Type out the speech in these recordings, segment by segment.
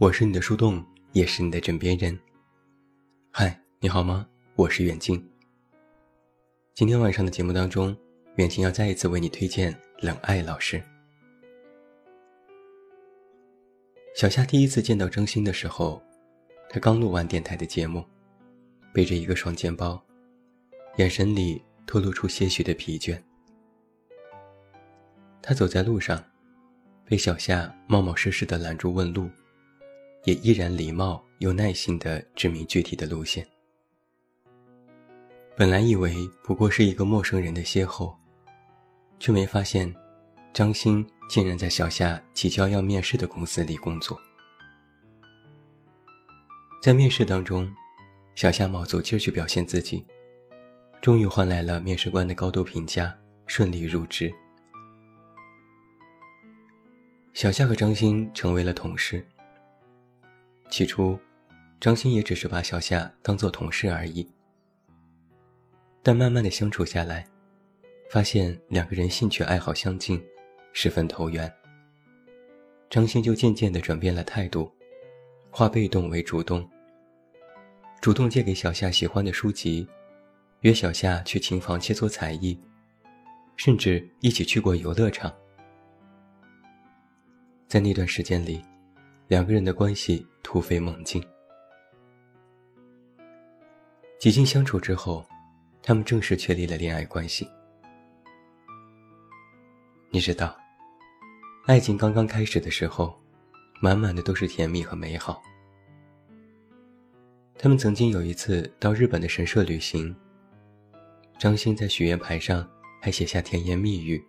我是你的树洞，也是你的枕边人。嗨，你好吗？我是远近。今天晚上的节目当中，远近要再一次为你推荐冷爱老师。小夏第一次见到张欣的时候，他刚录完电台的节目，背着一个双肩包，眼神里透露出些许的疲倦。他走在路上，被小夏冒冒失失的拦住问路。也依然礼貌又耐心地指明具体的路线。本来以为不过是一个陌生人的邂逅，却没发现，张欣竟然在小夏即将要面试的公司里工作。在面试当中，小夏卯足劲去表现自己，终于换来了面试官的高度评价，顺利入职。小夏和张欣成为了同事。起初，张欣也只是把小夏当做同事而已。但慢慢的相处下来，发现两个人兴趣爱好相近，十分投缘。张欣就渐渐的转变了态度，化被动为主动，主动借给小夏喜欢的书籍，约小夏去琴房切磋才艺，甚至一起去过游乐场。在那段时间里。两个人的关系突飞猛进。几经相处之后，他们正式确立了恋爱关系。你知道，爱情刚刚开始的时候，满满的都是甜蜜和美好。他们曾经有一次到日本的神社旅行，张欣在许愿牌上还写下甜言蜜语，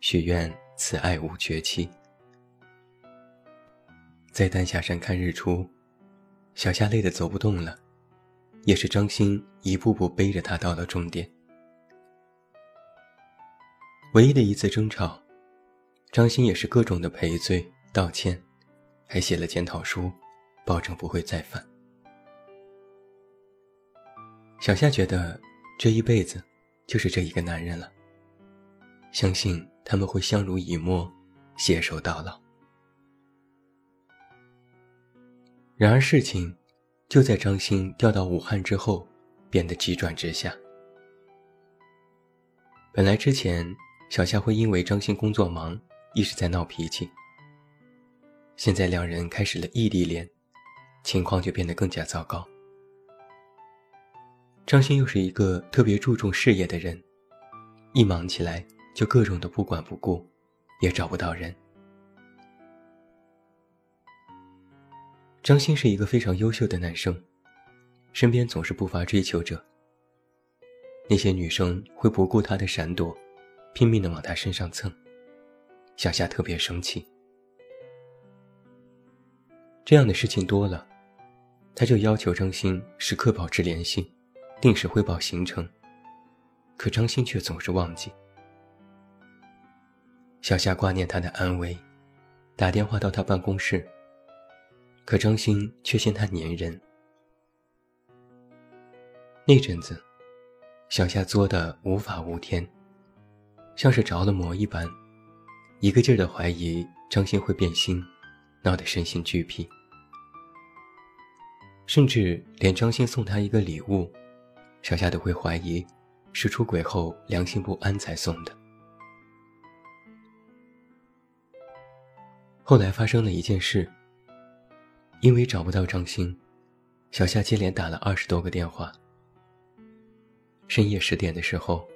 许愿此爱无绝期。在丹霞山看日出，小夏累得走不动了，也是张欣一步步背着她到了终点。唯一的一次争吵，张欣也是各种的赔罪道歉，还写了检讨书，保证不会再犯。小夏觉得这一辈子就是这一个男人了，相信他们会相濡以沫，携手到老。然而事情就在张欣调到武汉之后变得急转直下。本来之前小夏会因为张欣工作忙一直在闹脾气，现在两人开始了异地恋，情况就变得更加糟糕。张欣又是一个特别注重事业的人，一忙起来就各种的不管不顾，也找不到人。张欣是一个非常优秀的男生，身边总是不乏追求者。那些女生会不顾他的闪躲，拼命的往他身上蹭。小夏特别生气。这样的事情多了，他就要求张欣时刻保持联系，定时汇报行程。可张欣却总是忘记。小夏挂念他的安危，打电话到他办公室。可张欣却嫌他粘人。那阵子，小夏作的无法无天，像是着了魔一般，一个劲儿的怀疑张欣会变心，闹得身心俱疲。甚至连张欣送他一个礼物，小夏都会怀疑是出轨后良心不安才送的。后来发生了一件事。因为找不到张欣，小夏接连打了二十多个电话。深夜十点的时候，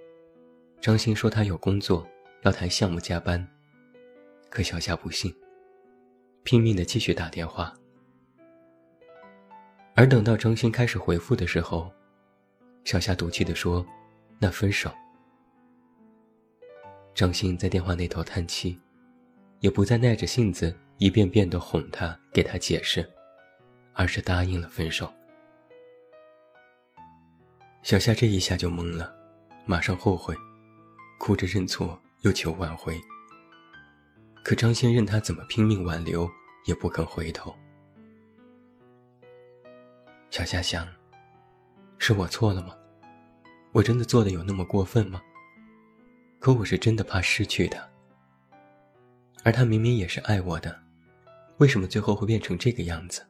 张欣说他有工作要谈项目加班，可小夏不信，拼命的继续打电话。而等到张欣开始回复的时候，小夏赌气的说：“那分手。”张欣在电话那头叹气，也不再耐着性子一遍遍的哄他，给他解释。而是答应了分手。小夏这一下就懵了，马上后悔，哭着认错，又求挽回。可张先任他怎么拼命挽留，也不肯回头。小夏想：是我错了吗？我真的做的有那么过分吗？可我是真的怕失去他，而他明明也是爱我的，为什么最后会变成这个样子？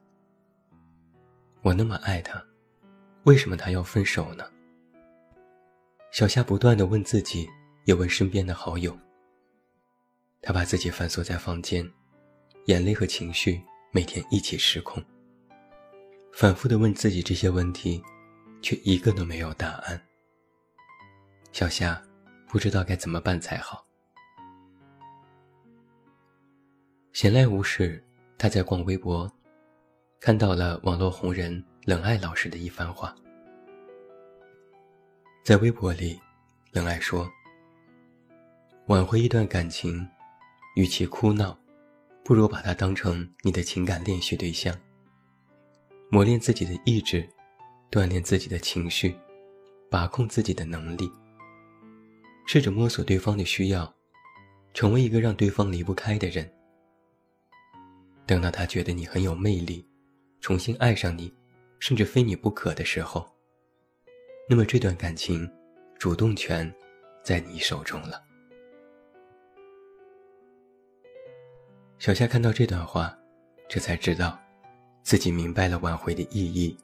我那么爱他，为什么他要分手呢？小夏不断的问自己，也问身边的好友。他把自己反锁在房间，眼泪和情绪每天一起失控。反复的问自己这些问题，却一个都没有答案。小夏不知道该怎么办才好。闲来无事，他在逛微博。看到了网络红人冷爱老师的一番话，在微博里，冷爱说：“挽回一段感情，与其哭闹，不如把它当成你的情感练习对象。磨练自己的意志，锻炼自己的情绪，把控自己的能力。试着摸索对方的需要，成为一个让对方离不开的人。等到他觉得你很有魅力。”重新爱上你，甚至非你不可的时候，那么这段感情，主动权在你手中了。小夏看到这段话，这才知道，自己明白了挽回的意义。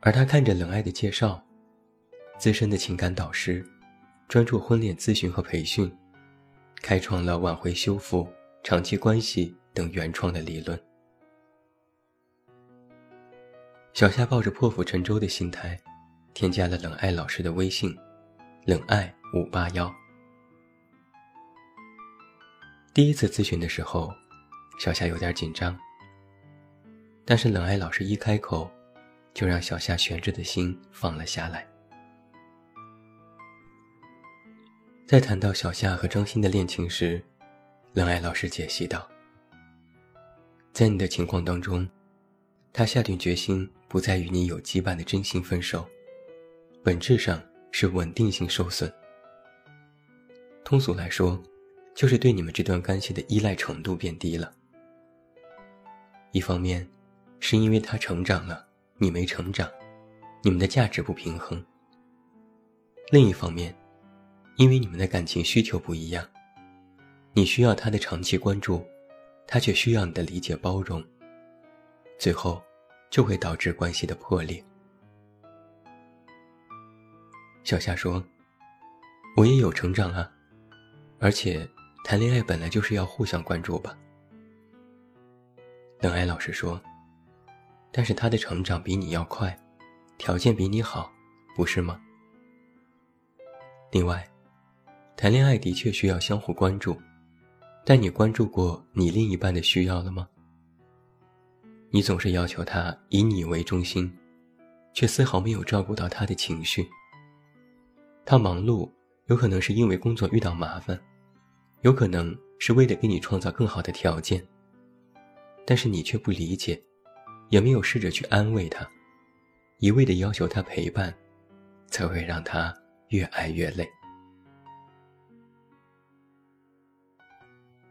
而他看着冷爱的介绍，资深的情感导师，专注婚恋咨询和培训，开创了挽回、修复、长期关系等原创的理论。小夏抱着破釜沉舟的心态，添加了冷爱老师的微信，冷爱五八幺。第一次咨询的时候，小夏有点紧张，但是冷爱老师一开口，就让小夏悬着的心放了下来。在谈到小夏和张欣的恋情时，冷爱老师解析道：“在你的情况当中。”他下定决心不再与你有羁绊的真心分手，本质上是稳定性受损。通俗来说，就是对你们这段关系的依赖程度变低了。一方面，是因为他成长了，你没成长，你们的价值不平衡；另一方面，因为你们的感情需求不一样，你需要他的长期关注，他却需要你的理解包容，最后。就会导致关系的破裂。小夏说：“我也有成长啊，而且谈恋爱本来就是要互相关注吧。”冷爱老师说：“但是他的成长比你要快，条件比你好，不是吗？另外，谈恋爱的确需要相互关注，但你关注过你另一半的需要了吗？”你总是要求他以你为中心，却丝毫没有照顾到他的情绪。他忙碌，有可能是因为工作遇到麻烦，有可能是为了给你创造更好的条件。但是你却不理解，也没有试着去安慰他，一味的要求他陪伴，才会让他越爱越累。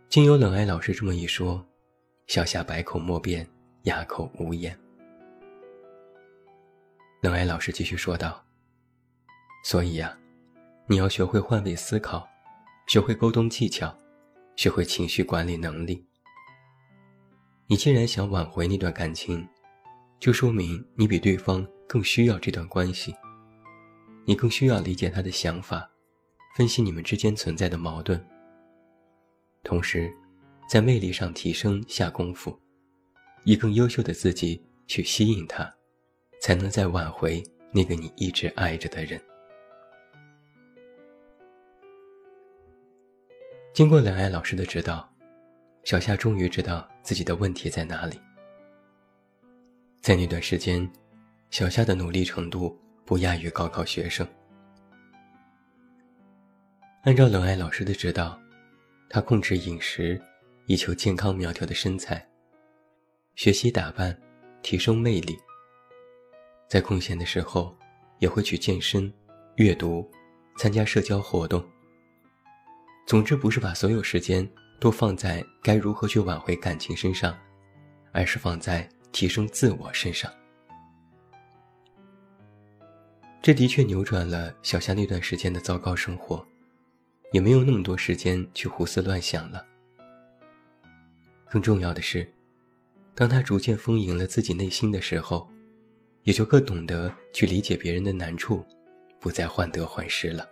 经由冷爱老师这么一说，小夏百口莫辩。哑口无言。冷爱老师继续说道：“所以呀，你要学会换位思考，学会沟通技巧，学会情绪管理能力。你既然想挽回那段感情，就说明你比对方更需要这段关系，你更需要理解他的想法，分析你们之间存在的矛盾，同时，在魅力上提升下功夫。”以更优秀的自己去吸引他，才能再挽回那个你一直爱着的人。经过冷爱老师的指导，小夏终于知道自己的问题在哪里。在那段时间，小夏的努力程度不亚于高考学生。按照冷爱老师的指导，他控制饮食，以求健康苗条的身材。学习打扮，提升魅力。在空闲的时候，也会去健身、阅读、参加社交活动。总之，不是把所有时间都放在该如何去挽回感情身上，而是放在提升自我身上。这的确扭转了小夏那段时间的糟糕生活，也没有那么多时间去胡思乱想了。更重要的是，当他逐渐丰盈了自己内心的时候，也就更懂得去理解别人的难处，不再患得患失了。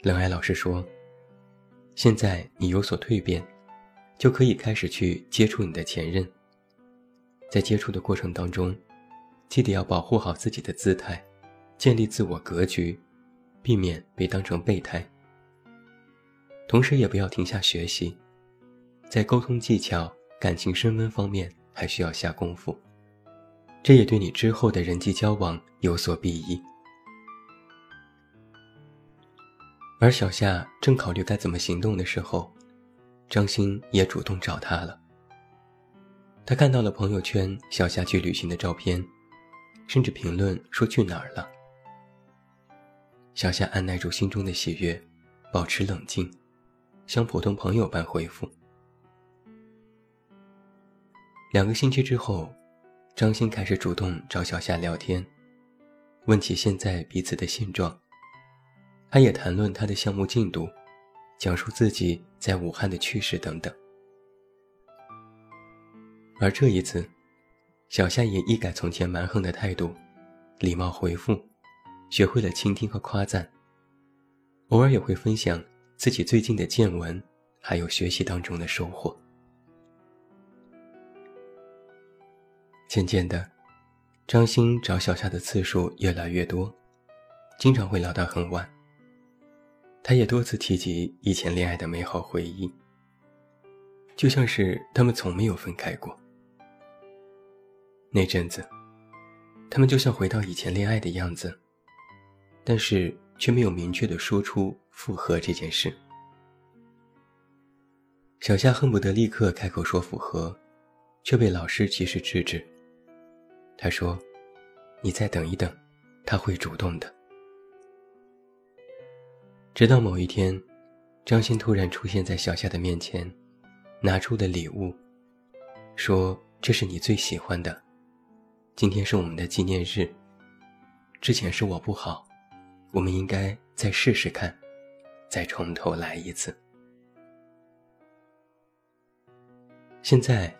冷爱老师说：“现在你有所蜕变，就可以开始去接触你的前任。在接触的过程当中，记得要保护好自己的姿态，建立自我格局，避免被当成备胎。同时，也不要停下学习，在沟通技巧、感情升温方面还需要下功夫。这也对你之后的人际交往有所裨益。”而小夏正考虑该怎么行动的时候，张欣也主动找他了。他看到了朋友圈小夏去旅行的照片，甚至评论说去哪儿了。小夏按耐住心中的喜悦，保持冷静，像普通朋友般回复。两个星期之后，张欣开始主动找小夏聊天，问起现在彼此的现状。他也谈论他的项目进度，讲述自己在武汉的趣事等等。而这一次，小夏也一改从前蛮横的态度，礼貌回复，学会了倾听和夸赞。偶尔也会分享自己最近的见闻，还有学习当中的收获。渐渐的，张欣找小夏的次数越来越多，经常会聊到很晚。他也多次提及以前恋爱的美好回忆，就像是他们从没有分开过。那阵子，他们就像回到以前恋爱的样子，但是却没有明确的说出复合这件事。小夏恨不得立刻开口说复合，却被老师及时制止。他说：“你再等一等，他会主动的。”直到某一天，张欣突然出现在小夏的面前，拿出的礼物，说：“这是你最喜欢的，今天是我们的纪念日。之前是我不好，我们应该再试试看，再从头来一次。”现在，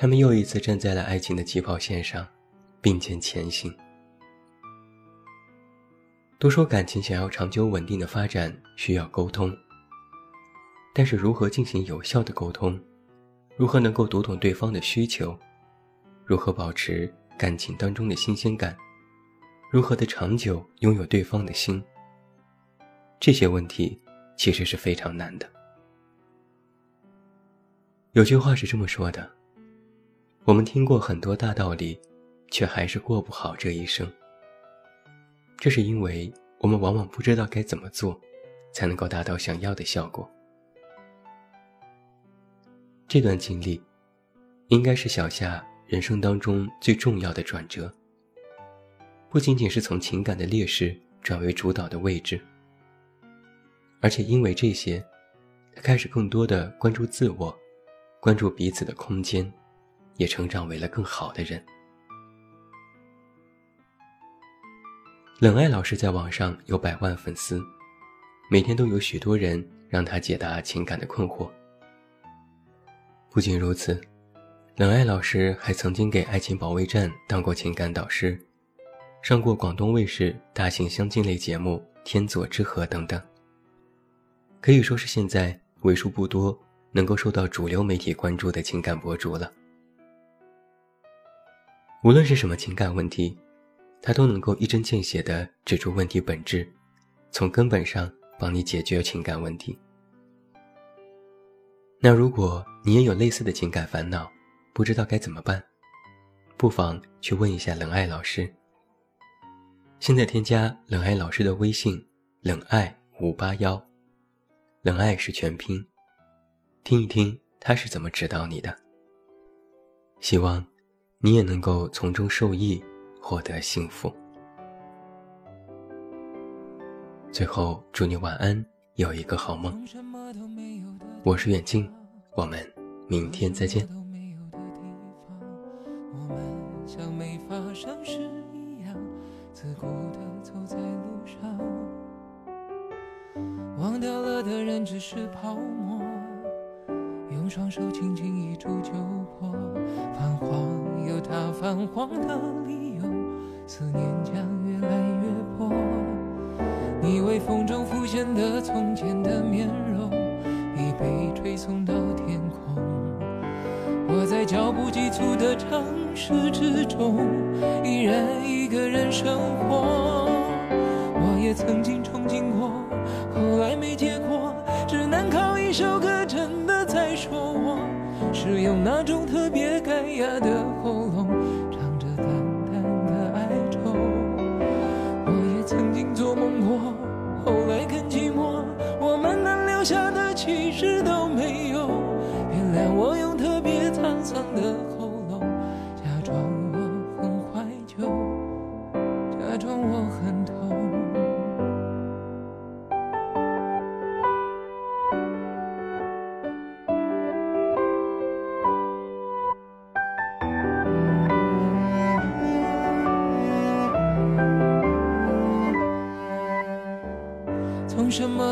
他们又一次站在了爱情的起跑线上，并肩前行。都说感情想要长久稳定的发展需要沟通，但是如何进行有效的沟通，如何能够读懂对方的需求，如何保持感情当中的新鲜感，如何的长久拥有对方的心，这些问题其实是非常难的。有句话是这么说的：我们听过很多大道理，却还是过不好这一生。这是因为我们往往不知道该怎么做，才能够达到想要的效果。这段经历，应该是小夏人生当中最重要的转折。不仅仅是从情感的劣势转为主导的位置，而且因为这些，他开始更多的关注自我，关注彼此的空间，也成长为了更好的人。冷爱老师在网上有百万粉丝，每天都有许多人让他解答情感的困惑。不仅如此，冷爱老师还曾经给《爱情保卫战》当过情感导师，上过广东卫视大型相亲类节目《天作之合》等等，可以说是现在为数不多能够受到主流媒体关注的情感博主了。无论是什么情感问题。他都能够一针见血地指出问题本质，从根本上帮你解决情感问题。那如果你也有类似的情感烦恼，不知道该怎么办，不妨去问一下冷爱老师。现在添加冷爱老师的微信：冷爱五八幺，冷爱是全拼，听一听他是怎么指导你的。希望你也能够从中受益。获得幸福。最后，祝你晚安，有一个好梦。我是远近，我们明天再见。忘掉了的人只是泡沫。双手轻轻一触就破。泛黄有它泛黄的理由，思念将越来越薄。你微风中浮现的从前的面容，已被吹送到天空。我在脚步急促的城市之中，依然一个人生活。我也曾经憧憬过，后来没结果，只能靠一首歌真说我，是用那种特别干哑的喉咙，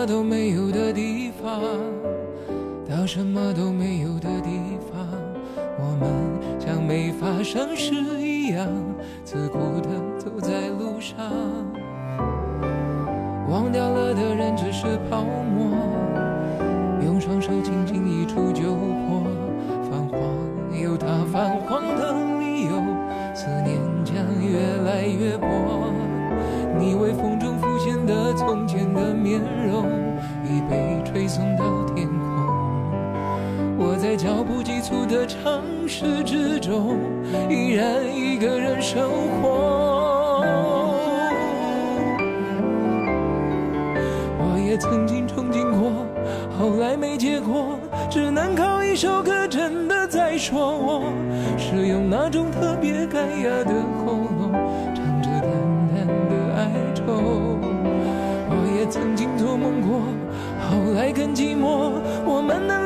都没有的地方到什么都没有的地方，我们像没发生事一样，自顾地走在路上。忘掉了的人只是泡沫，用双手轻轻城市之中，依然一个人生活。我也曾经憧憬过，后来没结果，只能靠一首歌真的在说我，是用那种特别干哑的喉咙，唱着淡淡的哀愁。我也曾经做梦过，后来更寂寞，我们能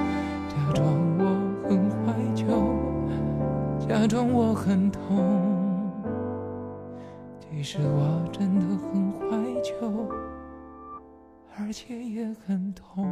假装我很痛。其实我真的很怀旧，而且也很痛。